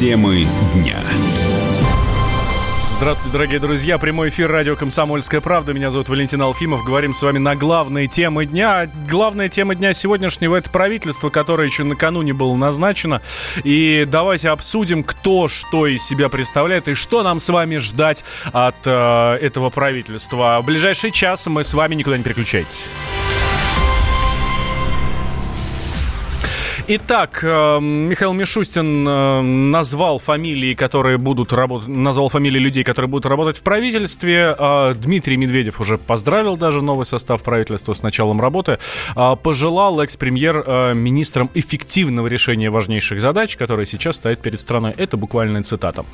Темы дня. Здравствуйте, дорогие друзья. Прямой эфир радио «Комсомольская правда». Меня зовут Валентин Алфимов. Говорим с вами на главные темы дня. Главная тема дня сегодняшнего – это правительство, которое еще накануне было назначено. И давайте обсудим, кто что из себя представляет и что нам с вами ждать от э, этого правительства. В ближайший час мы с вами никуда не переключайтесь. Итак, э, Михаил Мишустин э, назвал фамилии, которые будут работать, назвал фамилии людей, которые будут работать в правительстве. Э, Дмитрий Медведев уже поздравил даже новый состав правительства с началом работы. Пожелал экс-премьер министрам эффективного решения важнейших задач, которые сейчас стоят перед страной. Это буквальная цитата.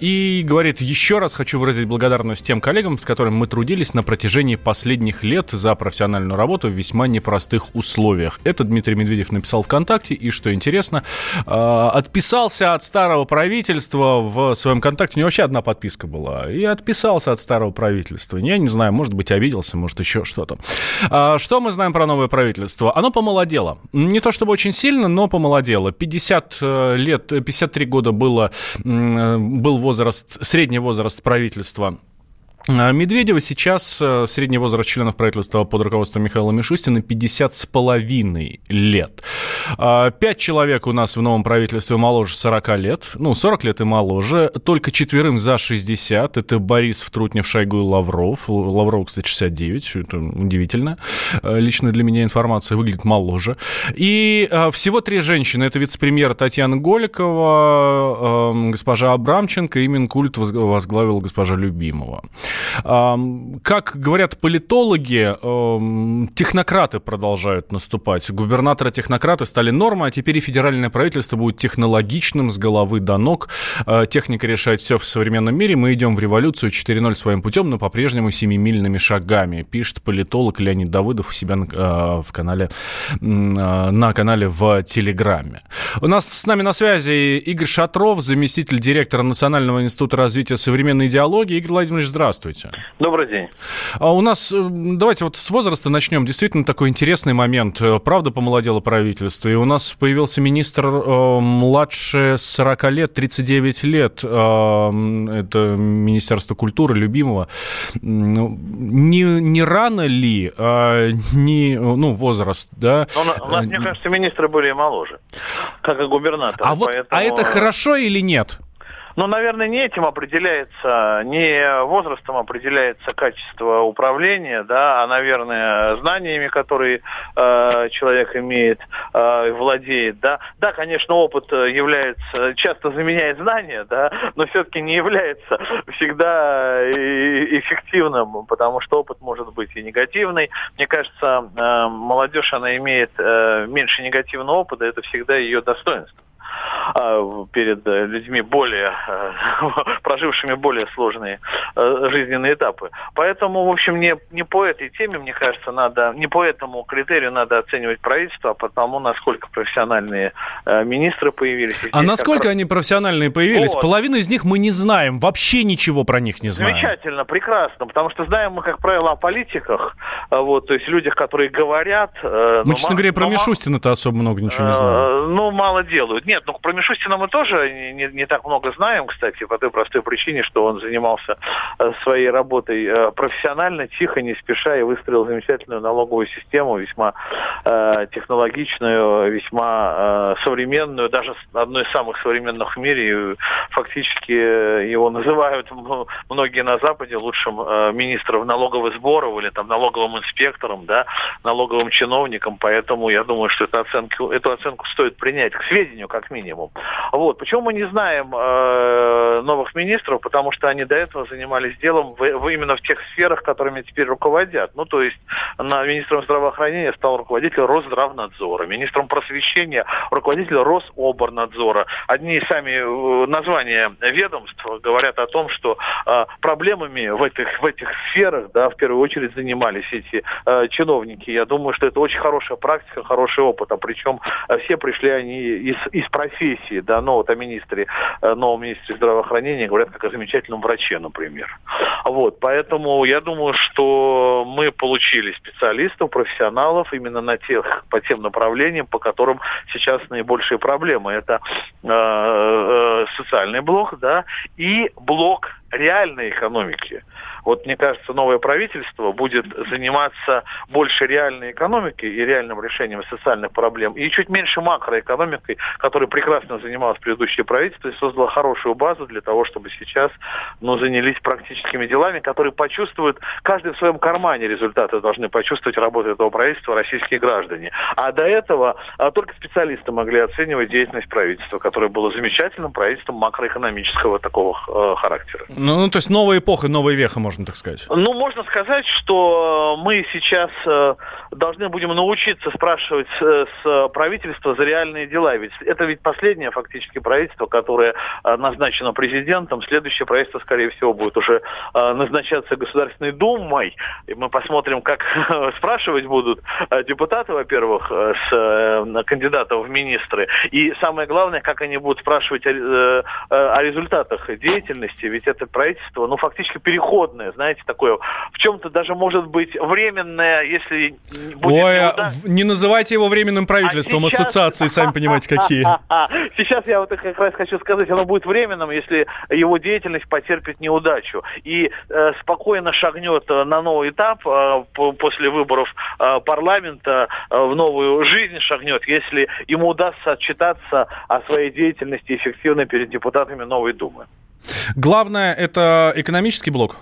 И говорит, еще раз хочу выразить благодарность тем коллегам, с которыми мы трудились на протяжении последних лет за профессиональную работу в весьма непростых условиях. Это Дмитрий Медведев написал ВКонтакте ВКонтакте. И что интересно, а, отписался от старого правительства в своем ВКонтакте. У него вообще одна подписка была. И отписался от старого правительства. Я не знаю, может быть, обиделся, может, еще что-то. А, что мы знаем про новое правительство? Оно помолодело. Не то чтобы очень сильно, но помолодело. 50 э, лет, 53 года было, был возраст, средний возраст правительства Медведева сейчас э, средний возраст членов правительства под руководством Михаила Мишустина 50 с половиной лет. А, пять человек у нас в новом правительстве моложе 40 лет. Ну, 40 лет и моложе. Только четверым за 60. Это Борис Втрутнев, Шойгу и Лавров. Лавров, кстати, 69. Это удивительно. Э, лично для меня информация выглядит моложе. И а, всего три женщины. Это вице-премьер Татьяна Голикова, госпожа Абрамченко и Минкульт возглавил госпожа Любимова. Как говорят политологи, технократы продолжают наступать. Губернаторы-технократы стали нормой, а теперь и федеральное правительство будет технологичным с головы до ног. А, техника решает все в современном мире. Мы идем в революцию 4.0 своим путем, но по-прежнему семимильными шагами, пишет политолог Леонид Давыдов у себя а, в канале, а, на канале в Телеграме. У нас с нами на связи Игорь Шатров, заместитель директора Национального института развития современной идеологии. Игорь Владимирович, здравствуйте. Здравствуйте. Добрый день. А у нас, э, давайте вот с возраста начнем. Действительно такой интересный момент. Э, правда, помолодело правительство. И у нас появился министр э, младше 40 лет, 39 лет. Э, это Министерство культуры, любимого. Ну, не, не рано ли, а не, ну, возраст, да? Но у нас, мне кажется, министры были моложе, как и губернатор. А, вот, а это хорошо или нет? Но, наверное, не этим определяется, не возрастом определяется качество управления, да, а, наверное, знаниями, которые э, человек имеет, э, владеет, да. Да, конечно, опыт является, часто заменяет знания, да, но все-таки не является всегда эффективным, потому что опыт может быть и негативный. Мне кажется, э, молодежь, она имеет э, меньше негативного опыта, это всегда ее достоинство. А, перед э, людьми более, э, прожившими более сложные э, жизненные этапы. Поэтому, в общем, не, не по этой теме, мне кажется, надо, не по этому критерию надо оценивать правительство, а потому, насколько профессиональные министры появились. а насколько раз... они профессиональные появились? Вот. Половину из них мы не знаем, вообще ничего про них не знаем. Замечательно, прекрасно, потому что знаем мы, как правило, о политиках, вот, то есть людях, которые говорят... Мы, честно говоря, про Мишустина-то особо много ничего не знаем. Ну, мало делают. Нет, ну, про Мишустина мы тоже не, не так много знаем, кстати, по той простой причине, что он занимался э, своей работой э, профессионально, тихо, не спеша и выстроил замечательную налоговую систему, весьма э, технологичную, весьма э, современную, даже одной из самых современных в мире. И фактически э, его называют многие на Западе лучшим э, министром налоговых сборов или там налоговым инспектором, да, налоговым чиновником. Поэтому я думаю, что эту оценку, эту оценку стоит принять к сведению, как минимум. Вот. Почему мы не знаем э, новых министров? Потому что они до этого занимались делом в, в, именно в тех сферах, которыми теперь руководят. Ну, то есть на министром здравоохранения стал руководитель Росздравнадзора, министром просвещения руководитель Рособорнадзора. Одни сами э, названия ведомств говорят о том, что э, проблемами в этих, в этих сферах, да, в первую очередь занимались эти э, чиновники. Я думаю, что это очень хорошая практика, хороший опыт. А причем э, все пришли они из, из профессии да, но вот о министре, э, новом министре здравоохранения говорят как о замечательном враче, например. Вот, поэтому я думаю, что мы получили специалистов, профессионалов именно на тех, по тем направлениям, по которым сейчас наибольшие проблемы. Это э, э, социальный блок, да, и блок реальной экономики. Вот мне кажется, новое правительство будет заниматься больше реальной экономикой и реальным решением социальных проблем, и чуть меньше макроэкономикой, которой прекрасно занималось предыдущее правительство и создало хорошую базу для того, чтобы сейчас ну, занялись практическими делами, которые почувствуют, каждый в своем кармане результаты должны почувствовать работу этого правительства российские граждане. А до этого а, только специалисты могли оценивать деятельность правительства, которое было замечательным правительством макроэкономического такого э, характера. Ну, ну, то есть новая эпоха, новая веха, можно так сказать. Ну, можно сказать, что мы сейчас э, должны будем научиться спрашивать с, с правительства за реальные дела. Ведь это ведь последнее фактически правительство, которое э, назначено президентом. Следующее правительство, скорее всего, будет уже э, назначаться Государственной Думой. И мы посмотрим, как спрашивать будут э, депутаты, во-первых, э, с э, кандидатов в министры. И самое главное, как они будут спрашивать э, о результатах деятельности. Ведь это правительство, ну, фактически переходное, знаете, такое, в чем-то даже может быть временное, если будет Ой. А не называйте его временным правительством, а сейчас... ассоциации, сами понимаете, какие. Сейчас я вот как раз хочу сказать, оно будет временным, если его деятельность потерпит неудачу и э, спокойно шагнет э, на новый этап э, после выборов э, парламента, э, в новую жизнь шагнет, если ему удастся отчитаться о своей деятельности эффективно перед депутатами новой Думы. Главное, это экономический блок?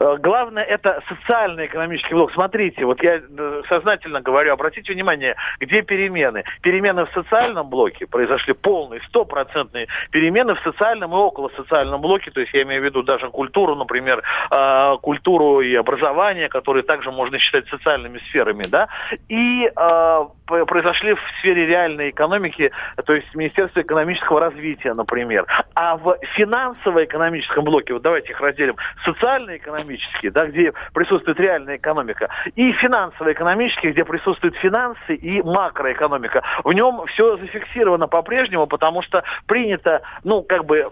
Э, главное, это социально-экономический блок. Смотрите, вот я э, сознательно говорю, обратите внимание, где перемены. Перемены в социальном блоке произошли полные, стопроцентные перемены в социальном и около социальном блоке, то есть я имею в виду даже культуру, например, э, культуру и образование, которые также можно считать социальными сферами, да, и произошли в сфере реальной экономики, то есть Министерство экономического развития, например. А в финансово-экономическом блоке, вот давайте их разделим, социально-экономический, да, где присутствует реальная экономика, и финансово-экономический, где присутствуют финансы и макроэкономика. В нем все зафиксировано по-прежнему, потому что принято, ну, как бы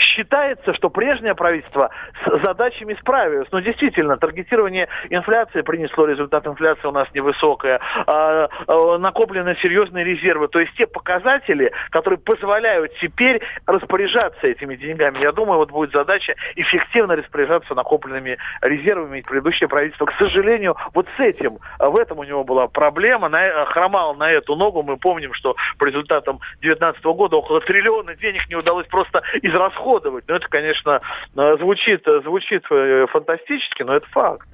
считается, что прежнее правительство с задачами справилось. Но действительно, таргетирование инфляции принесло результат. Инфляция у нас невысокая. А, а, накоплены серьезные резервы. То есть те показатели, которые позволяют теперь распоряжаться этими деньгами. Я думаю, вот будет задача эффективно распоряжаться накопленными резервами. Ведь предыдущее правительство, к сожалению, вот с этим, в этом у него была проблема. На, хромал на эту ногу. Мы помним, что по результатам 2019 года около триллиона денег не удалось просто израсходовать расходовать. Ну, это, конечно, э, звучит, э, звучит э, фантастически, но это факт.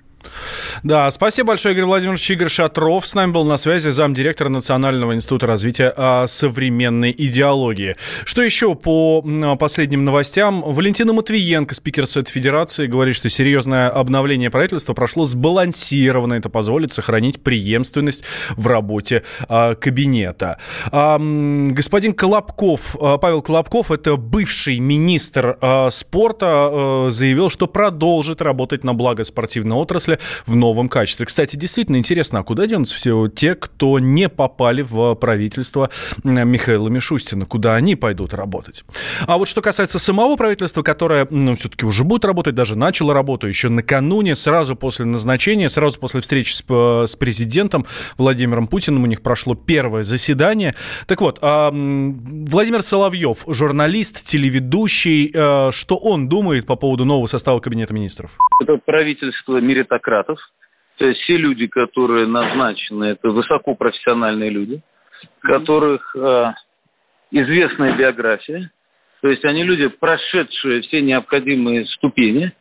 Да, спасибо большое, Игорь Владимирович. Игорь Шатров с нами был на связи, замдиректора Национального института развития а, современной идеологии. Что еще по последним новостям? Валентина Матвиенко, спикер Совета Федерации, говорит, что серьезное обновление правительства прошло сбалансированно. Это позволит сохранить преемственность в работе а, кабинета. А, господин Колобков, а, Павел Колобков, это бывший министр а, спорта, а, заявил, что продолжит работать на благо спортивной отрасли отрасли в новом качестве. Кстати, действительно интересно, а куда денутся все те, кто не попали в правительство Михаила Мишустина? Куда они пойдут работать? А вот что касается самого правительства, которое, ну, все-таки уже будет работать, даже начало работу еще накануне, сразу после назначения, сразу после встречи с, э, с президентом Владимиром Путиным у них прошло первое заседание. Так вот, а, Владимир Соловьев, журналист, телеведущий, а, что он думает по поводу нового состава Кабинета министров? Это правительство меритократии технократов. То есть все люди, которые назначены, это высокопрофессиональные люди, которых э, известная биография. То есть они люди, прошедшие все необходимые ступени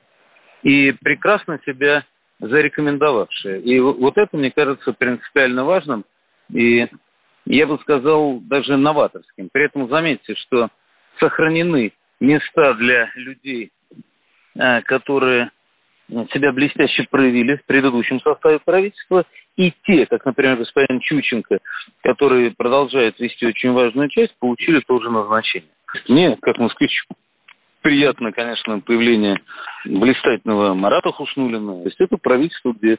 и прекрасно себя зарекомендовавшие. И вот это, мне кажется, принципиально важным и, я бы сказал, даже новаторским. При этом заметьте, что сохранены места для людей, э, которые себя блестяще проявили в предыдущем составе правительства, и те, как, например, господин Чученко, который продолжает вести очень важную часть, получили тоже назначение. Мне, как москвичу, приятно, конечно, появление блистательного Марата Хуснулина. То есть это правительство, где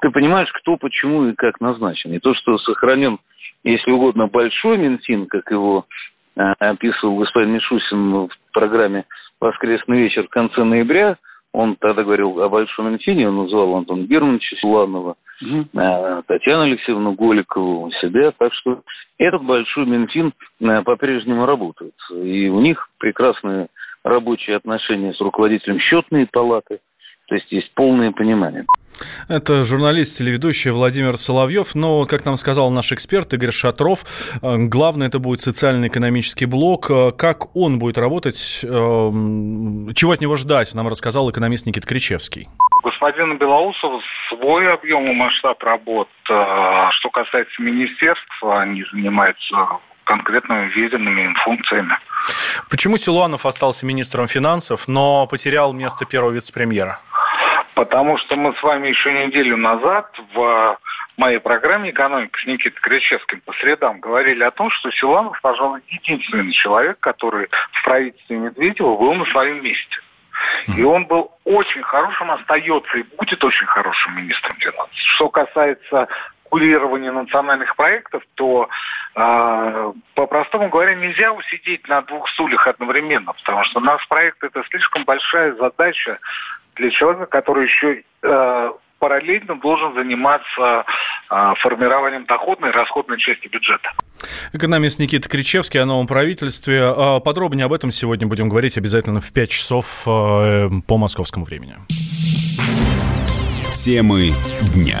ты понимаешь, кто, почему и как назначен. И то, что сохранен, если угодно, большой Минфин, как его описывал господин Мишусин в программе «Воскресный вечер» в конце ноября. Он тогда говорил о Большом Минфине, он назвал Антона Германовича Суланова, угу. Татьяну Алексеевну Голикову, себя. Так что этот Большой Минфин по-прежнему работает. И у них прекрасные рабочие отношения с руководителем счетной палаты. То есть есть полное понимание. Это журналист, телеведущий Владимир Соловьев. Но, как нам сказал наш эксперт Игорь Шатров, э, главное это будет социально-экономический блок. Э, как он будет работать, э, чего от него ждать, нам рассказал экономист Никита Кричевский. Господин Белоусов свой объем и масштаб работ. Что касается министерства, они занимаются конкретными виденными им функциями. Почему Силуанов остался министром финансов, но потерял место первого вице-премьера? Потому что мы с вами еще неделю назад в моей программе «Экономика» с Никитой Кричевским по средам говорили о том, что Силанов, пожалуй, единственный человек, который в правительстве Медведева был на своем месте. И он был очень хорошим, остается и будет очень хорошим министром финансов. Что касается курирования национальных проектов, то, э, по-простому говоря, нельзя усидеть на двух стульях одновременно, потому что наш проект – это слишком большая задача для человека, который еще э, параллельно должен заниматься э, формированием доходной и расходной части бюджета. Экономист Никита Кричевский о новом правительстве. А подробнее об этом сегодня будем говорить обязательно в 5 часов э, по московскому времени. Темы дня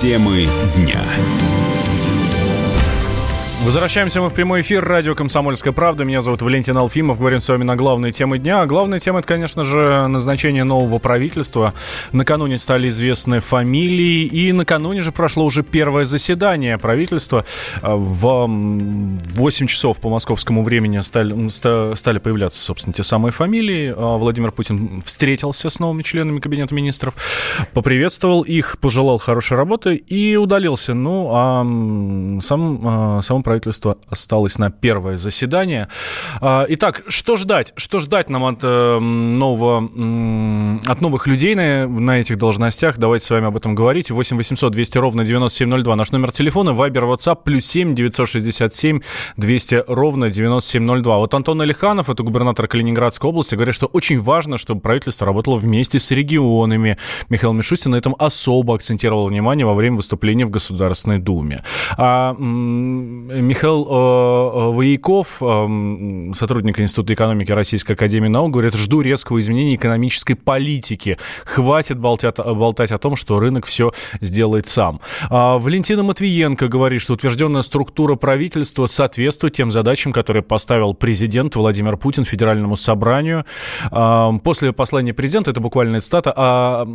Темы дня. Возвращаемся мы в прямой эфир. Радио «Комсомольская правда». Меня зовут Валентин Алфимов. Говорим с вами на главные темы дня. А главная тема – это, конечно же, назначение нового правительства. Накануне стали известны фамилии. И накануне же прошло уже первое заседание правительства. А, в 8 часов по московскому времени стали, стали появляться, собственно, те самые фамилии. А, Владимир Путин встретился с новыми членами Кабинета министров, поприветствовал их, пожелал хорошей работы и удалился. Ну, а сам, а, сам правительство осталось на первое заседание. А, итак, что ждать? Что ждать нам от э, нового, от новых людей на, на этих должностях? Давайте с вами об этом говорить. 8 800 200 ровно 9702 наш номер телефона. Вайбер, WhatsApp, плюс 7 967 200 ровно 9702. Вот Антон Алиханов, это губернатор Калининградской области, говорит, что очень важно, чтобы правительство работало вместе с регионами. Михаил Мишустин на этом особо акцентировал внимание во время выступления в Государственной Думе. А Михаил э, э, Вояков, э, сотрудник Института экономики Российской Академии Наук, говорит, жду резкого изменения экономической политики. Хватит болтать, болтать о том, что рынок все сделает сам. А Валентина Матвиенко говорит, что утвержденная структура правительства соответствует тем задачам, которые поставил президент Владимир Путин Федеральному собранию. А, после послания президента, это буквально цитата, а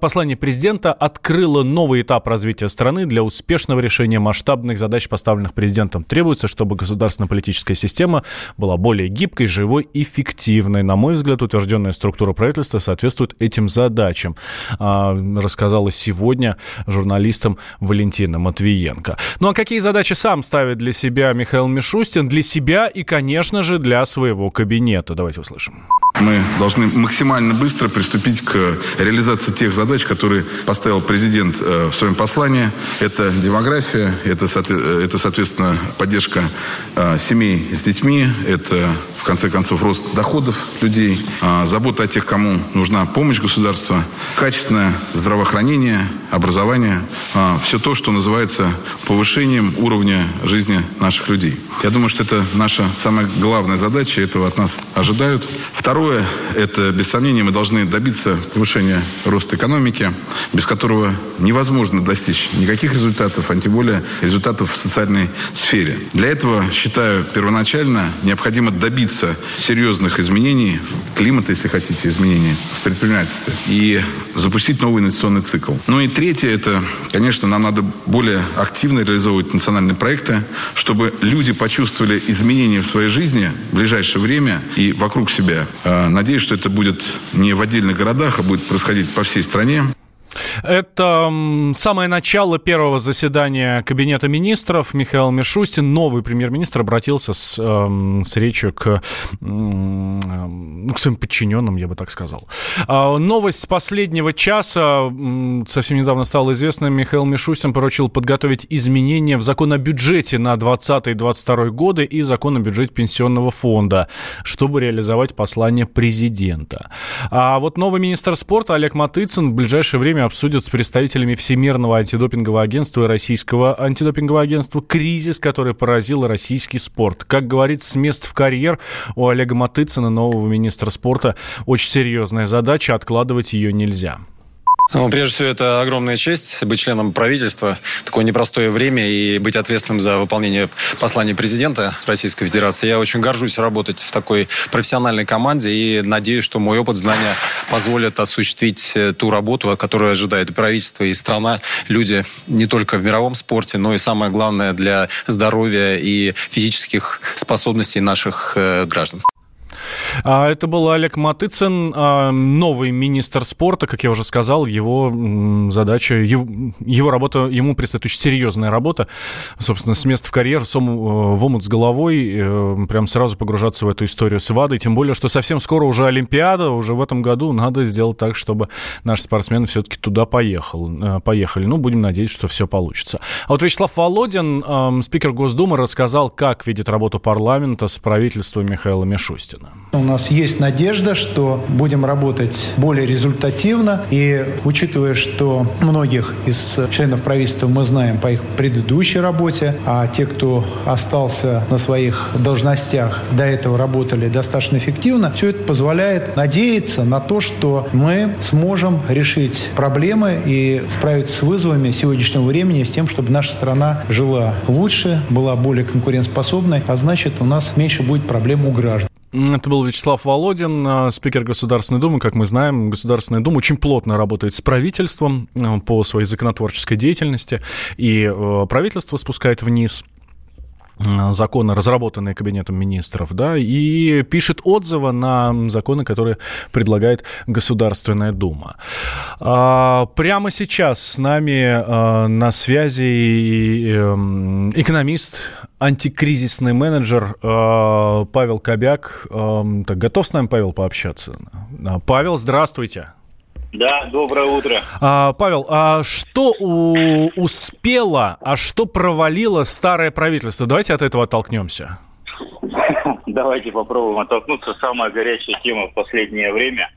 послание президента открыло новый этап развития страны для успешного решения масштабных задач, поставленных поставленных президентом, требуется, чтобы государственно-политическая система была более гибкой, живой и эффективной. На мой взгляд, утвержденная структура правительства соответствует этим задачам, а, рассказала сегодня журналистам Валентина Матвиенко. Ну а какие задачи сам ставит для себя Михаил Мишустин? Для себя и, конечно же, для своего кабинета. Давайте услышим. Мы должны максимально быстро приступить к реализации тех задач, которые поставил президент э, в своем послании. Это демография, это, это соответственно, поддержка э, семей с детьми, это, в конце концов, рост доходов людей, э, забота о тех, кому нужна помощь государства, качественное здравоохранение, образование, все то, что называется повышением уровня жизни наших людей. Я думаю, что это наша самая главная задача, этого от нас ожидают. Второе, это, без сомнения, мы должны добиться повышения роста экономики, без которого невозможно достичь никаких результатов, а тем более результатов в социальной сфере. Для этого, считаю, первоначально необходимо добиться серьезных изменений климата, если хотите, изменений в предпринимательстве, и запустить новый инвестиционный цикл. Ну и третье, это, конечно, нам надо более активно реализовывать национальные проекты, чтобы люди почувствовали изменения в своей жизни в ближайшее время и вокруг себя. А, надеюсь, что это будет не в отдельных городах, а будет происходить по всей стране. Это самое начало первого заседания Кабинета министров. Михаил Мишустин, новый премьер-министр, обратился с, э, с речью к, к своим подчиненным, я бы так сказал. Э, новость последнего часа. Совсем недавно стало известно, Михаил Мишустин поручил подготовить изменения в закон о бюджете на 2020-2022 годы и закон о бюджете пенсионного фонда, чтобы реализовать послание президента. А вот новый министр спорта Олег Матыцын в ближайшее время обсудят с представителями Всемирного антидопингового агентства и Российского антидопингового агентства кризис, который поразил российский спорт. Как говорит с мест в карьер у Олега Матыцына, нового министра спорта, очень серьезная задача, откладывать ее нельзя. Ну, прежде всего, это огромная честь быть членом правительства. Такое непростое время и быть ответственным за выполнение послания президента Российской Федерации. Я очень горжусь работать в такой профессиональной команде и надеюсь, что мой опыт, знания позволят осуществить э, ту работу, которую ожидает и правительство, и страна, люди не только в мировом спорте, но и самое главное для здоровья и физических способностей наших э, граждан. А, это был Олег Матыцын, а, новый министр спорта, как я уже сказал, его задача, его работа, ему предстоит очень серьезная работа, собственно, с места в карьер, э, в омут с головой, э, прям сразу погружаться в эту историю с ВАДой, тем более, что совсем скоро уже Олимпиада, уже в этом году надо сделать так, чтобы наши спортсмены все-таки туда поехал, э, поехали. Ну, будем надеяться, что все получится. А вот Вячеслав Володин, спикер Госдумы, рассказал, как видит работу парламента с правительством Михаила Мишустина. У нас есть надежда, что будем работать более результативно. И учитывая, что многих из членов правительства мы знаем по их предыдущей работе, а те, кто остался на своих должностях, до этого работали достаточно эффективно, все это позволяет надеяться на то, что мы сможем решить проблемы и справиться с вызовами сегодняшнего времени с тем, чтобы наша страна жила лучше, была более конкурентоспособной, а значит, у нас меньше будет проблем у граждан. Это был Вячеслав Володин, э, спикер Государственной Думы. Как мы знаем, Государственная Дума очень плотно работает с правительством э, по своей законотворческой деятельности, и э, правительство спускает вниз законы, разработанные Кабинетом министров, да, и пишет отзывы на законы, которые предлагает Государственная Дума. А, прямо сейчас с нами а, на связи эм, экономист, антикризисный менеджер а, Павел Кобяк. Так, готов с нами, Павел, пообщаться? Павел, здравствуйте. Да, доброе утро. А, Павел, а что у, успело, а что провалило старое правительство? Давайте от этого оттолкнемся. Давайте попробуем оттолкнуться. Самая горячая тема в последнее время.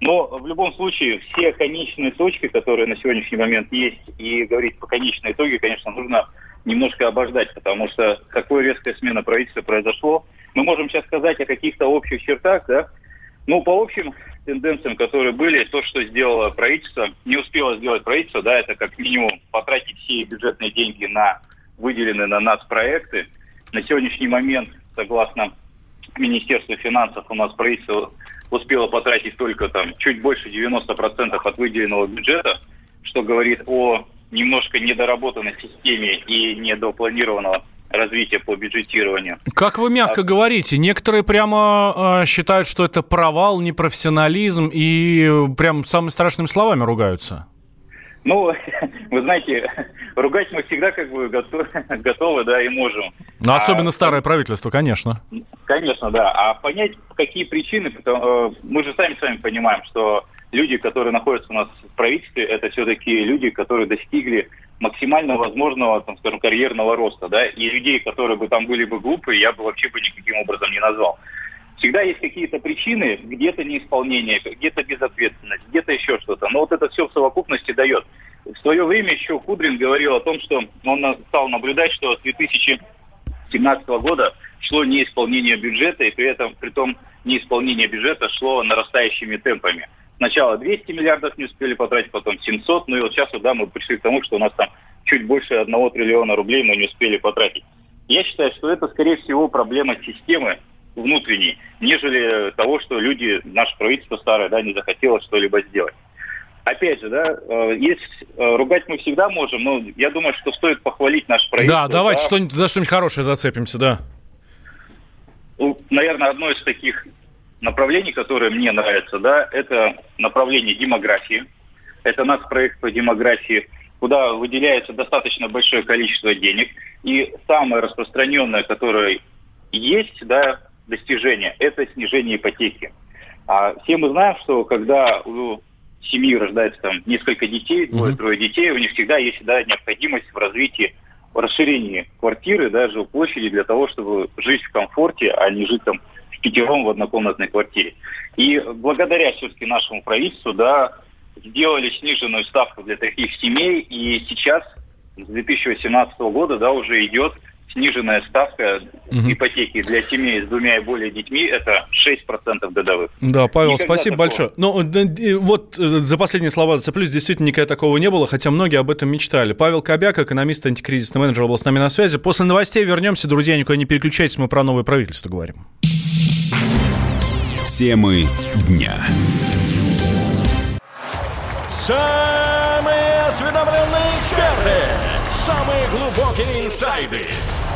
Но в любом случае все конечные точки, которые на сегодняшний момент есть, и говорить по конечной итоге, конечно, нужно немножко обождать, потому что такое резкая смена правительства произошло. Мы можем сейчас сказать о каких-то общих чертах, да, ну, по общим тенденциям, которые были, то, что сделало правительство, не успело сделать правительство, да, это как минимум потратить все бюджетные деньги на выделенные на нас проекты. На сегодняшний момент, согласно Министерству финансов, у нас правительство успело потратить только там чуть больше 90% от выделенного бюджета, что говорит о немножко недоработанной системе и недопланированного развития по бюджетированию. Как вы мягко а... говорите, некоторые прямо э, считают, что это провал, непрофессионализм и прям самыми страшными словами ругаются. Ну, вы знаете, ругать мы всегда как бы готовы, готовы да, и можем. Ну, особенно а, старое правительство, конечно. Конечно, да. А понять, какие причины, э, мы же сами с вами понимаем, что люди, которые находятся у нас в правительстве, это все-таки люди, которые достигли максимально возможного, там, скажем, карьерного роста, да, и людей, которые бы там были бы глупые, я бы вообще бы никаким образом не назвал. Всегда есть какие-то причины, где-то неисполнение, где-то безответственность, где-то еще что-то. Но вот это все в совокупности дает. В свое время еще Кудрин говорил о том, что он стал наблюдать, что с 2017 года шло неисполнение бюджета, и при этом, при том, неисполнение бюджета шло нарастающими темпами. Сначала 200 миллиардов не успели потратить, потом 700, ну и вот сейчас, да, мы пришли к тому, что у нас там чуть больше 1 триллиона рублей мы не успели потратить. Я считаю, что это, скорее всего, проблема системы внутренней, нежели того, что люди, наше правительство старое, да, не захотело что-либо сделать. Опять же, да, э, есть э, ругать мы всегда можем, но я думаю, что стоит похвалить наше правительство. Да, давайте да. что-нибудь за что-нибудь хорошее зацепимся, да. Ну, наверное, одно из таких направлений, которое мне нравится, да, это направление демографии. Это наш проект по демографии, куда выделяется достаточно большое количество денег. И самое распространенное, которое есть, да, достижение, это снижение ипотеки. А все мы знаем, что когда у семьи рождается там несколько детей, двое-трое детей, у них всегда есть да, необходимость в развитии, расширении квартиры, да, жилплощади для того, чтобы жить в комфорте, а не жить там пятером в однокомнатной квартире. И благодаря все-таки нашему правительству, да, сделали сниженную ставку для таких семей, и сейчас с 2018 года, да, уже идет сниженная ставка угу. ипотеки для семей с двумя и более детьми это 6% годовых. Да, Павел, Никогда спасибо такого. большое. Ну, вот э, за последние слова зацеплюсь, действительно никогда такого не было, хотя многие об этом мечтали. Павел Кобяк, экономист, антикризисный менеджер, был с нами на связи. После новостей вернемся, друзья, никуда не переключайтесь, мы про новое правительство говорим. Темы дня. Самые осведомленные эксперты, самые глубокие инсайды,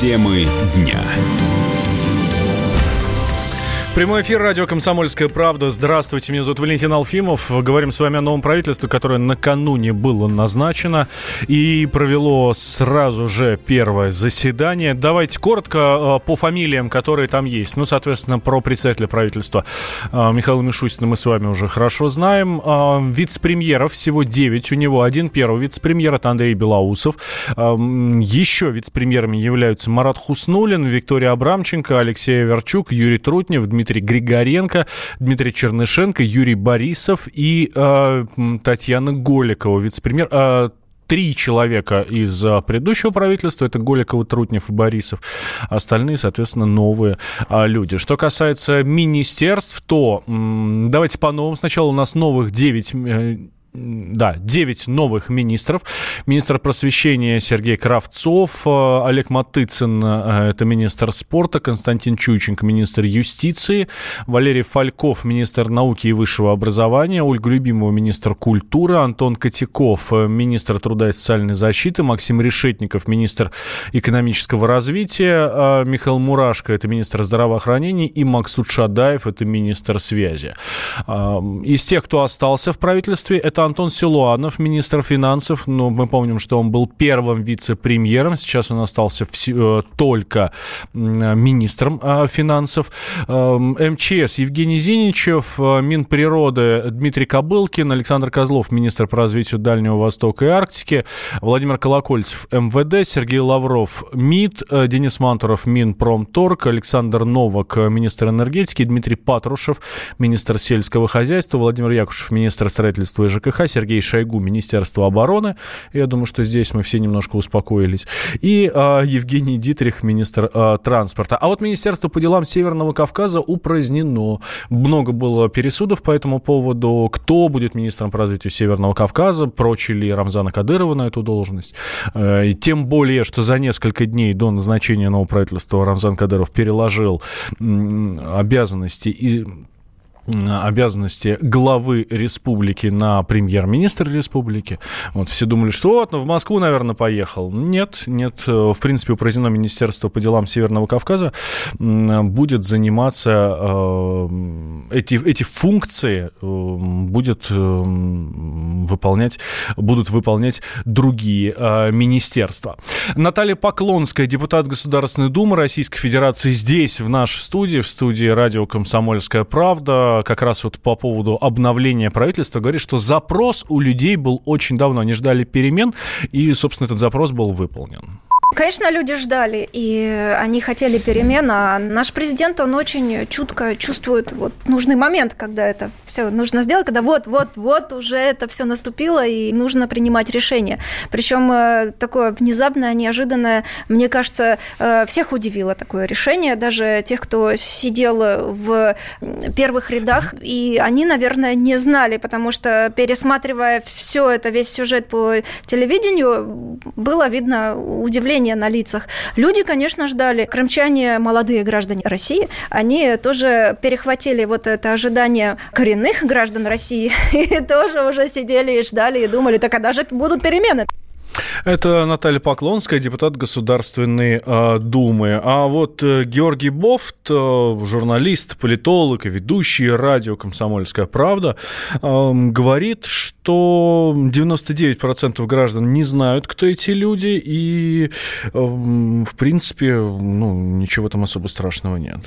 Темы дня. Прямой эфир радио «Комсомольская правда». Здравствуйте, меня зовут Валентин Алфимов. Говорим с вами о новом правительстве, которое накануне было назначено и провело сразу же первое заседание. Давайте коротко э, по фамилиям, которые там есть. Ну, соответственно, про председателя правительства э, Михаила Мишустина мы с вами уже хорошо знаем. Э, вице-премьеров всего 9 у него. Один первый вице-премьер – это Андрей Белоусов. Еще вице-премьерами являются Марат Хуснулин, Виктория Абрамченко, Алексей Верчук, Юрий Трутнев, Дмитрий Дмитрий Григоренко, Дмитрий Чернышенко, Юрий Борисов и э, Татьяна Голикова, вице-премьер. Э, три человека из а, предыдущего правительства, это Голикова, Трутнев и Борисов. Остальные, соответственно, новые люди. Что касается министерств, то давайте по новым. Сначала у нас новых 9 да, 9 новых министров. Министр просвещения Сергей Кравцов, э, Олег Матыцын, э, это министр спорта, Константин Чуйченко, министр юстиции, Валерий Фальков, министр науки и высшего образования, Ольга Любимова, министр культуры, Антон Котяков, э, министр труда и социальной защиты, Максим Решетников, министр экономического развития, Михаил Мурашко, это министр здравоохранения, и Максут Шадаев, это министр связи. Из тех, кто остался в правительстве, это это Антон Силуанов, министр финансов. Ну, мы помним, что он был первым вице-премьером. Сейчас он остался в, э, только министром э, финансов. Э, МЧС Евгений Зиничев, Минприроды Дмитрий Кобылкин, Александр Козлов, министр по развитию Дальнего Востока и Арктики, Владимир Колокольцев, МВД, Сергей Лавров, МИД, Денис Мантуров, Минпромторг, Александр Новак, министр энергетики, Дмитрий Патрушев, министр сельского хозяйства, Владимир Якушев, министр строительства и ЖКХ, ЖКХ, Сергей Шойгу, Министерство обороны. Я думаю, что здесь мы все немножко успокоились. И э, Евгений Дитрих, министр э, транспорта. А вот Министерство по делам Северного Кавказа упразднено. Много было пересудов по этому поводу. Кто будет министром по развитию Северного Кавказа? Прочили ли Рамзана Кадырова на эту должность? Э, и тем более, что за несколько дней до назначения нового правительства Рамзан Кадыров переложил обязанности и обязанности главы республики на премьер-министра республики. Вот все думали, что вот, ну в Москву, наверное, поехал. Нет, нет. В принципе, упразднено Министерство по делам Северного Кавказа будет заниматься э, эти, эти функции э, будет э, выполнять, будут выполнять другие министерства. Наталья Поклонская, депутат Государственной Думы Российской Федерации, здесь, в нашей студии, в студии радио «Комсомольская правда» как раз вот по поводу обновления правительства говорит, что запрос у людей был очень давно. Они ждали перемен, и, собственно, этот запрос был выполнен. Конечно, люди ждали, и они хотели перемен, а наш президент, он очень чутко чувствует вот нужный момент, когда это все нужно сделать, когда вот-вот-вот уже это все наступило, и нужно принимать решение. Причем э, такое внезапное, неожиданное, мне кажется, э, всех удивило такое решение, даже тех, кто сидел в первых рядах, и они, наверное, не знали, потому что, пересматривая все это, весь сюжет по телевидению, было видно удивление удивление на лицах. Люди, конечно, ждали. Крымчане, молодые граждане России, они тоже перехватили вот это ожидание коренных граждан России и тоже уже сидели и ждали и думали, так когда же будут перемены? Это Наталья Поклонская, депутат Государственной э, Думы. А вот э, Георгий Бофт, э, журналист, политолог и ведущий радио «Комсомольская правда», э, говорит, что 99% граждан не знают, кто эти люди, и, э, в принципе, ну, ничего там особо страшного нет.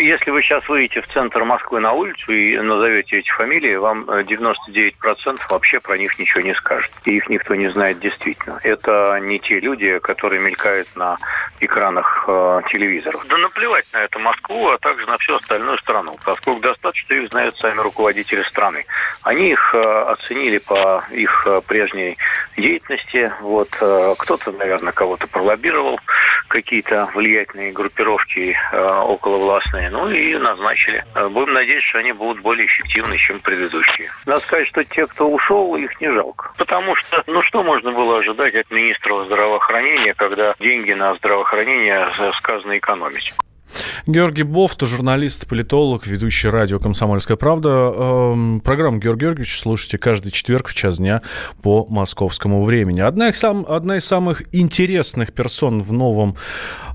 Если вы сейчас выйдете в центр Москвы на улицу и назовете эти фамилии, вам 99% э, вообще про них ничего не скажет. И их никто не знает действительно. Это не те люди, которые мелькают на экранах э, телевизоров. Да наплевать на эту Москву, а также на всю остальную страну, поскольку достаточно их знают сами руководители страны. Они их э, оценили по их э, прежней деятельности. Вот э, кто-то, наверное, кого-то пролоббировал, какие-то влиятельные группировки э, околовластные ну и назначили. Э, будем надеяться, что они будут более эффективны, чем предыдущие. Надо сказать, что те, кто ушел, их не жалко. Потому что, ну что можно было ожидать от министра здравоохранения, когда деньги на здравоохранение сказано экономить? Георгий Бофт, журналист, политолог, ведущий радио «Комсомольская правда». Эм, программу Георгий Георгиевич слушайте каждый четверг в час дня по московскому времени. Одна из, сам, одна из самых интересных персон в новом э,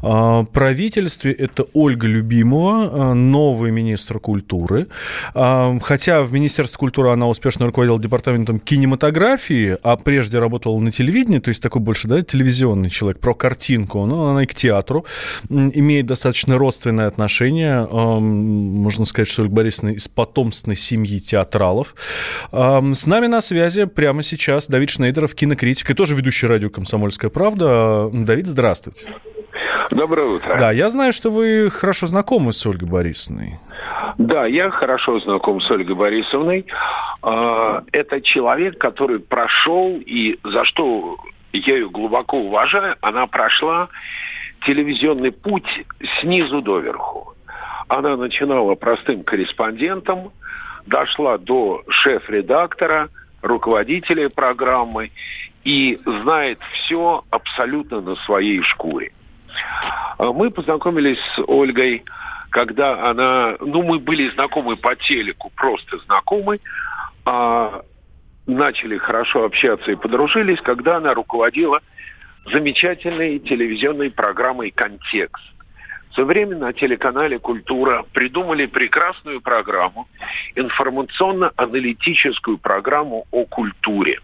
правительстве – это Ольга Любимова, э, новый министр культуры. Э, хотя в Министерстве культуры она успешно руководила департаментом кинематографии, а прежде работала на телевидении, то есть такой больше да, телевизионный человек, про картинку. Но она и к театру имеет достаточно родственное отношение. Можно сказать, что Ольга Борисовна из потомственной семьи театралов. С нами на связи прямо сейчас Давид Шнейдеров, кинокритик и тоже ведущий радио «Комсомольская правда». Давид, здравствуйте. Доброе утро. Да, я знаю, что вы хорошо знакомы с Ольгой Борисовной. Да, я хорошо знаком с Ольгой Борисовной. А, это человек, который прошел, и за что я ее глубоко уважаю, она прошла телевизионный путь снизу доверху. Она начинала простым корреспондентом, дошла до шеф-редактора, руководителя программы и знает все абсолютно на своей шкуре. А мы познакомились с Ольгой, когда она... Ну, мы были знакомы по телеку, просто знакомы, а начали хорошо общаться и подружились, когда она руководила замечательной телевизионной программой «Контекст». В свое время на телеканале «Культура» придумали прекрасную программу, информационно-аналитическую программу о культуре.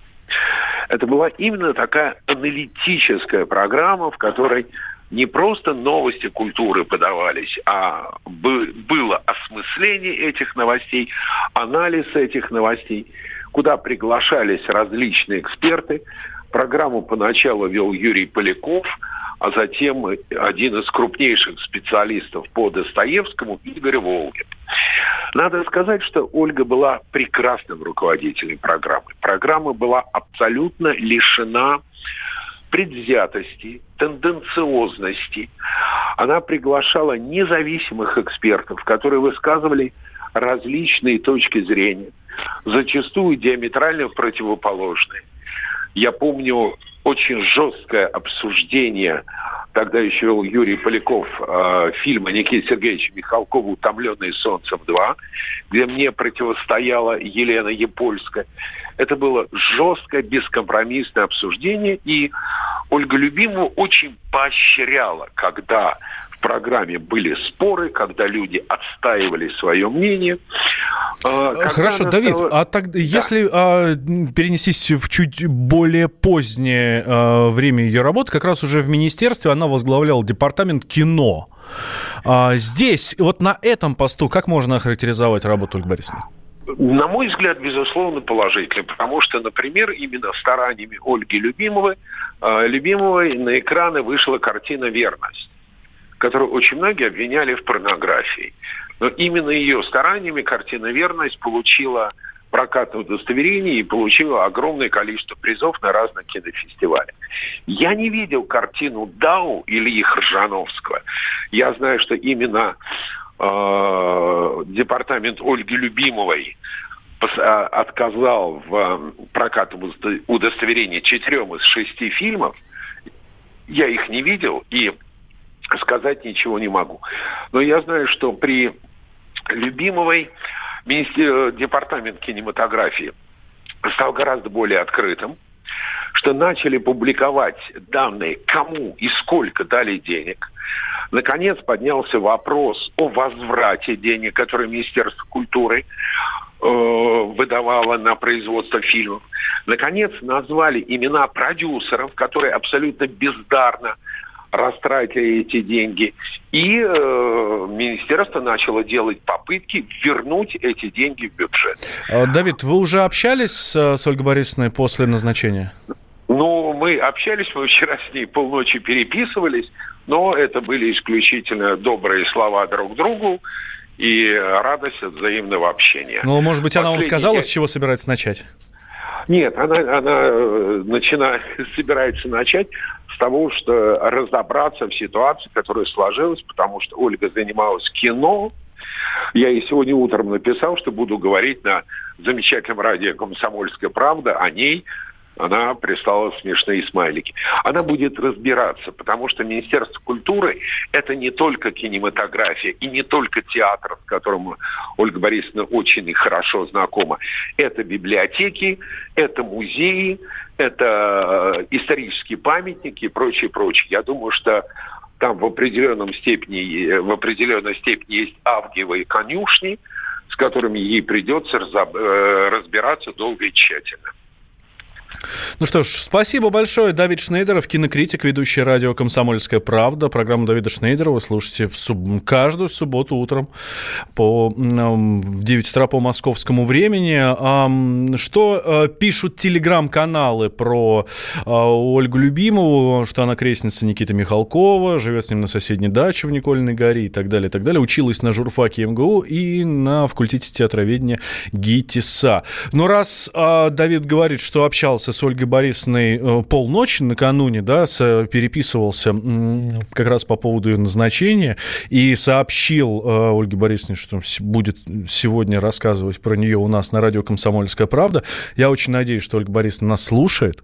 Это была именно такая аналитическая программа, в которой не просто новости культуры подавались, а было осмысление этих новостей, анализ этих новостей. куда приглашались различные эксперты. Программу поначалу вел Юрий Поляков, а затем один из крупнейших специалистов по Достоевскому Игорь Волгин. Надо сказать, что Ольга была прекрасным руководителем программы. Программа была абсолютно лишена предвзятости, тенденциозности. Она приглашала независимых экспертов, которые высказывали различные точки зрения, зачастую диаметрально противоположные. Я помню очень жесткое обсуждение, тогда еще вел Юрий Поляков, э, фильма Никиты Сергеевича Михалкова «Утомленные солнцем 2», где мне противостояла Елена Епольская. Это было жесткое, бескомпромиссное обсуждение, и Ольга Любимова очень поощряла, когда в программе были споры, когда люди отстаивали свое мнение. А, когда Хорошо, Давид, стала... а тогда, да. если а, перенестись в чуть более позднее а, время ее работы, как раз уже в министерстве она возглавляла департамент кино. А, здесь, вот на этом посту, как можно охарактеризовать работу Ольги Борисовны? На мой взгляд, безусловно, положительно, потому что, например, именно стараниями Ольги Любимовой, э, Любимовой на экраны вышла картина «Верность» которую очень многие обвиняли в порнографии. Но именно ее стараниями картина «Верность» получила прокатное удостоверение и получила огромное количество призов на разных кинофестивалях. Я не видел картину Дау или их Ржановского. Я знаю, что именно э, департамент Ольги Любимовой а, отказал в прокатном удостоверении четырем из шести фильмов. Я их не видел, и сказать ничего не могу. Но я знаю, что при Любимовой департамент кинематографии стал гораздо более открытым, что начали публиковать данные, кому и сколько дали денег. Наконец поднялся вопрос о возврате денег, которые Министерство культуры э, выдавало на производство фильмов. Наконец назвали имена продюсеров, которые абсолютно бездарно растратили эти деньги. И э, министерство начало делать попытки вернуть эти деньги в бюджет. А, Давид, вы уже общались с, с Ольгой Борисовной после назначения? Ну, мы общались, мы вчера с ней полночи переписывались, но это были исключительно добрые слова друг другу и радость от взаимного общения. Ну, может быть, она вам сказала, с чего собирается начать? Нет, она, она э, начинает, собирается начать того, что разобраться в ситуации, которая сложилась, потому что Ольга занималась кино. Я ей сегодня утром написал, что буду говорить на замечательном радио «Комсомольская правда» о ней, она прислала смешные смайлики. Она будет разбираться, потому что Министерство культуры – это не только кинематография и не только театр, с которым Ольга Борисовна очень хорошо знакома. Это библиотеки, это музеи, это э, исторические памятники и прочее, прочее. Я думаю, что там в определенном степени, э, в определенной степени есть авгиевые конюшни, с которыми ей придется э, разбираться долго и тщательно. Ну что ж, спасибо большое. Давид Шнейдеров, кинокритик, ведущий радио «Комсомольская правда». Программу Давида Шнейдера вы слушаете в суб... каждую субботу утром по... в 9 утра по московскому времени. Что э, пишут телеграм-каналы про э, Ольгу Любимову, что она крестница Никиты Михалкова, живет с ним на соседней даче в Никольной горе и так далее, и так далее. Училась на журфаке МГУ и на факультете театроведения ГИТИСа. Но раз э, Давид говорит, что общался общался с Ольгой Борисовной э, полночи накануне, да, с, переписывался как раз по поводу ее назначения и сообщил э, Ольге Борисовне, что будет сегодня рассказывать про нее у нас на радио «Комсомольская правда». Я очень надеюсь, что Ольга Борисовна нас слушает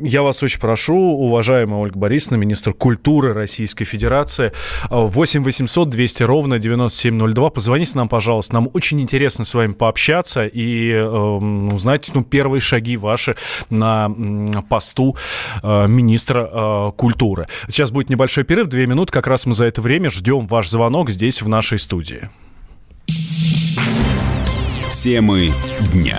я вас очень прошу, уважаемая Ольга Борисовна, министр культуры Российской Федерации, 8 800 200 ровно 9702. Позвоните нам, пожалуйста. Нам очень интересно с вами пообщаться и э, узнать ну, первые шаги ваши на посту э, министра э, культуры. Сейчас будет небольшой перерыв, две минуты. Как раз мы за это время ждем ваш звонок здесь, в нашей студии. Темы дня.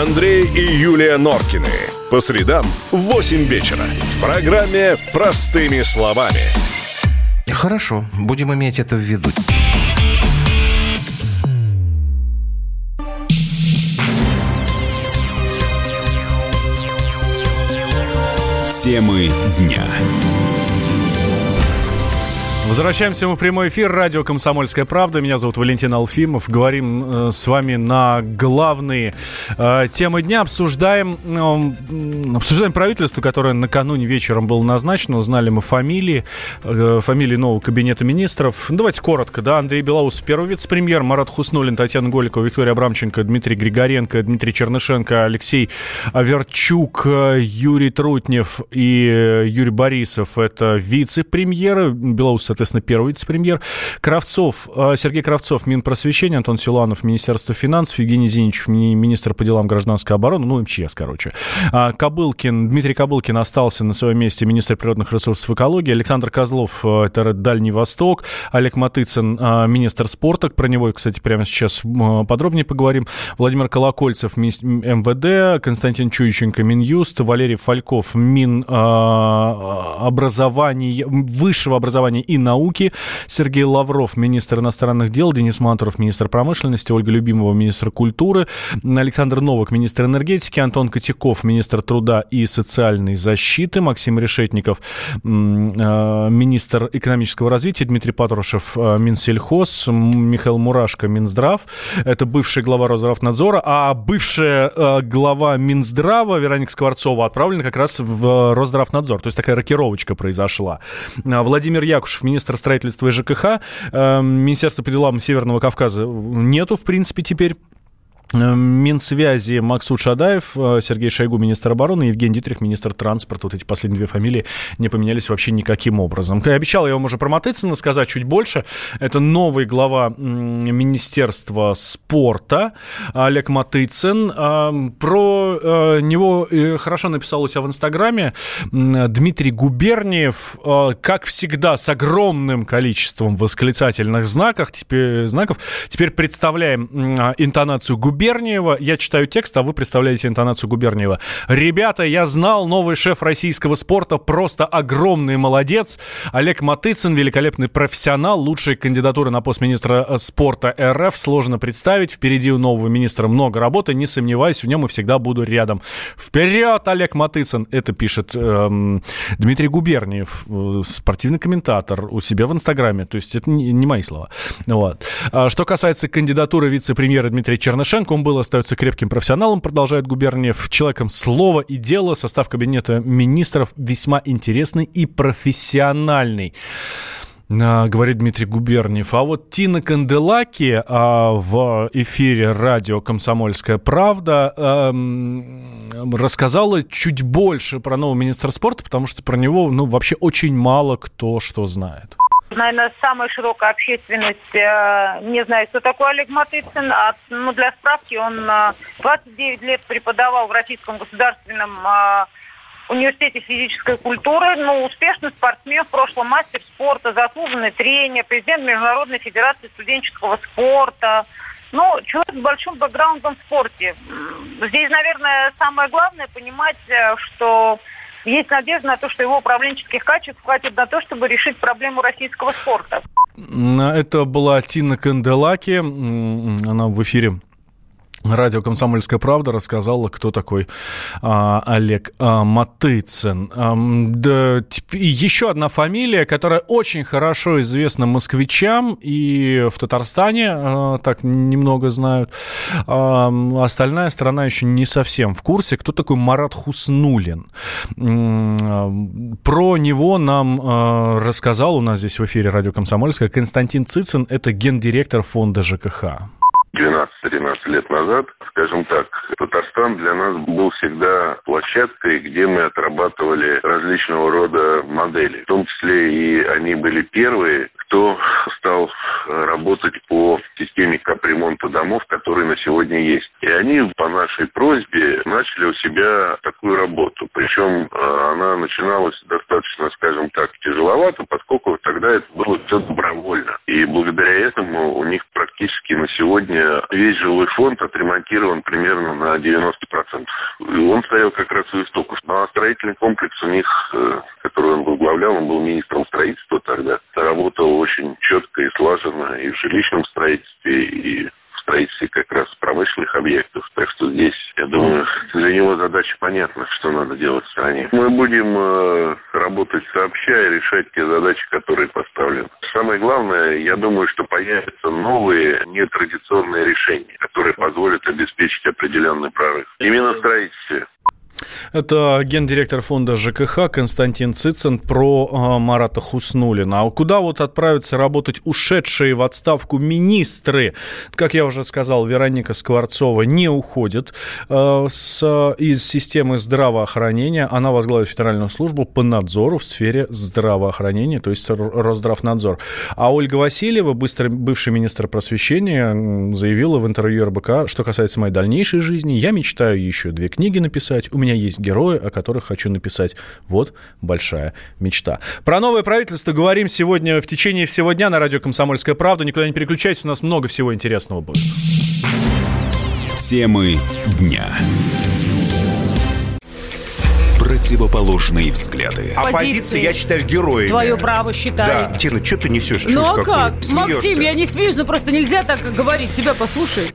Андрей и Юлия Норкины. По средам в 8 вечера. В программе «Простыми словами». Хорошо, будем иметь это в виду. Темы дня. Возвращаемся мы в прямой эфир. Радио «Комсомольская правда». Меня зовут Валентин Алфимов. Говорим э, с вами на главные э, темы дня. Обсуждаем, э, обсуждаем правительство, которое накануне вечером было назначено. Узнали мы фамилии, э, фамилии нового кабинета министров. Ну, давайте коротко. Да? Андрей Белоусов, первый вице-премьер, Марат Хуснулин, Татьяна Голикова, Виктория Абрамченко, Дмитрий Григоренко, Дмитрий Чернышенко, Алексей Аверчук, э, Юрий Трутнев и э, Юрий Борисов. Это вице-премьеры. Белоусов, соответственно, первый вице-премьер. Кравцов, э, Сергей Кравцов, Минпросвещение, Антон Силанов, Министерство финансов, Евгений Зиничев, ми- министр по делам гражданской обороны, ну, МЧС, короче. А, Кобылкин, Дмитрий Кобылкин остался на своем месте министр природных ресурсов и экологии. Александр Козлов, э, это Дальний Восток. Олег Матыцын, э, министр спорта. Про него, кстати, прямо сейчас подробнее поговорим. Владимир Колокольцев, МВД. Константин Чуйченко, Минюст. Валерий Фальков, Мин образования, высшего образования и науки. Сергей Лавров, министр иностранных дел. Денис Мантуров, министр промышленности. Ольга Любимова, министр культуры. Александр Новак, министр энергетики. Антон Котяков, министр труда и социальной защиты. Максим Решетников, э, министр экономического развития. Дмитрий Патрушев, э, Минсельхоз. Михаил Мурашко, Минздрав. Это бывший глава Росздравнадзора. А бывшая э, глава Минздрава Вероника Скворцова отправлена как раз в Росздравнадзор. То есть такая рокировочка произошла. Владимир Якушев, министр строительства и ЖКХ. Э, Министерство по делам Северного Кавказа нету, в принципе, теперь. Э, Минсвязи Максут Шадаев, э, Сергей Шойгу, министр обороны, Евгений Дитрих, министр транспорта. Вот эти последние две фамилии не поменялись вообще никаким образом. Я обещал я вам уже про Матыцына сказать чуть больше. Это новый глава Министерства спорта Олег Матыцын. А, Про э, него э, хорошо написал у себя в Инстаграме Дмитрий Губерниев. Как всегда, с огромным количеством восклицательных знаков. Теперь, знаков. Теперь представляем интонацию Губерниева. Я читаю текст, а вы представляете интонацию Губерниева. Ребята, я знал, новый шеф российского спорта просто огромный молодец. Олег Матыцын, великолепный профессионал, лучшая кандидатура на пост министра э, спорта РФ. Сложно представить. Впереди у нового министра много работы. Не сомневаюсь, в нем и всегда буду рядом. Вперед, Олег Матыцын! Это пишет эм, Дмитрий Губерниев, э, спортивный комментатор у себя в Инстаграме. То есть это не, не мои слова. Вот. А Что касается кандидатуры вице-премьера Дмитрия Чернышенко, он был, остается крепким профессионалом, продолжает Губерниев, человеком слова и дела. Состав кабинета министров весьма интересный и профессиональный. А, говорит Дмитрий Губерниев. А вот Тина Канделаки а, в эфире радио «Комсомольская правда» эм, рассказала чуть больше про нового министра спорта, потому что про него ну, вообще очень мало кто что знает. Наверное, самая широкая общественность э, не знает, кто такой Олег Матыцын. А, ну, для справки, он э, 29 лет преподавал в Российском государственном э, университете физической культуры. Ну, успешный спортсмен, в прошлом мастер спорта, заслуженный тренер, президент Международной федерации студенческого спорта. Ну, человек с большим бэкграундом в спорте. Здесь, наверное, самое главное понимать, э, что есть надежда на то, что его управленческих качеств хватит на то, чтобы решить проблему российского спорта. М, Это была Тина Канделаки. Она в эфире Радио «Комсомольская правда» рассказала, кто такой а, Олег а, Матыцын. Ам, да, еще одна фамилия, которая очень хорошо известна москвичам и в Татарстане, а, так немного знают. Ам, остальная страна еще не совсем в курсе, кто такой Марат Хуснулин. А, Про него нам а, рассказал у нас здесь в эфире радио «Комсомольская» Константин Цицин, это гендиректор фонда ЖКХ. 12-13 лет назад, скажем так, Татарстан для нас был всегда площадкой, где мы отрабатывали различного рода модели. В том числе и они были первые, кто стал работать по системе капремонта домов, которые на сегодня есть. И они по нашей просьбе начали у себя такую работу. Причем э, она начиналась достаточно, скажем так, тяжеловато, поскольку тогда это было все добровольно. И благодаря этому у них практически на сегодня весь жилой фонд отремонтирован примерно на 90%. И он стоял как раз у истоков. А строительный комплекс у них, э, который он возглавлял, он был министром строительства тогда, работал очень четко и слаженно и в жилищном строительстве, и в строительстве как раз промышленных объектов. Так что здесь, я думаю, для него задача понятна, что надо делать в стране. Мы будем э, работать сообща и решать те задачи, которые поставлены. Самое главное, я думаю, что появятся новые нетрадиционные решения, которые позволят обеспечить определенный прорыв. Именно в строительстве. Это гендиректор фонда ЖКХ Константин Цицин про э, Марата Хуснулина. А куда вот отправятся работать ушедшие в отставку министры? Как я уже сказал, Вероника Скворцова не уходит э, с, из системы здравоохранения. Она возглавит федеральную службу по надзору в сфере здравоохранения, то есть Росздравнадзор. А Ольга Васильева, быстро, бывший министр просвещения, заявила в интервью РБК, что касается моей дальнейшей жизни, я мечтаю еще две книги написать. У меня есть герои, о которых хочу написать. Вот большая мечта. Про новое правительство говорим сегодня в течение всего дня на радио «Комсомольская правда». Никуда не переключайтесь, у нас много всего интересного будет. Темы дня противоположные взгляды. Оппозиция, я считаю, героями. Твое право считаю. Да, Тина, что ты несешь? Ну а как? Смеешься? Максим, я не смеюсь, но просто нельзя так говорить. Себя послушай.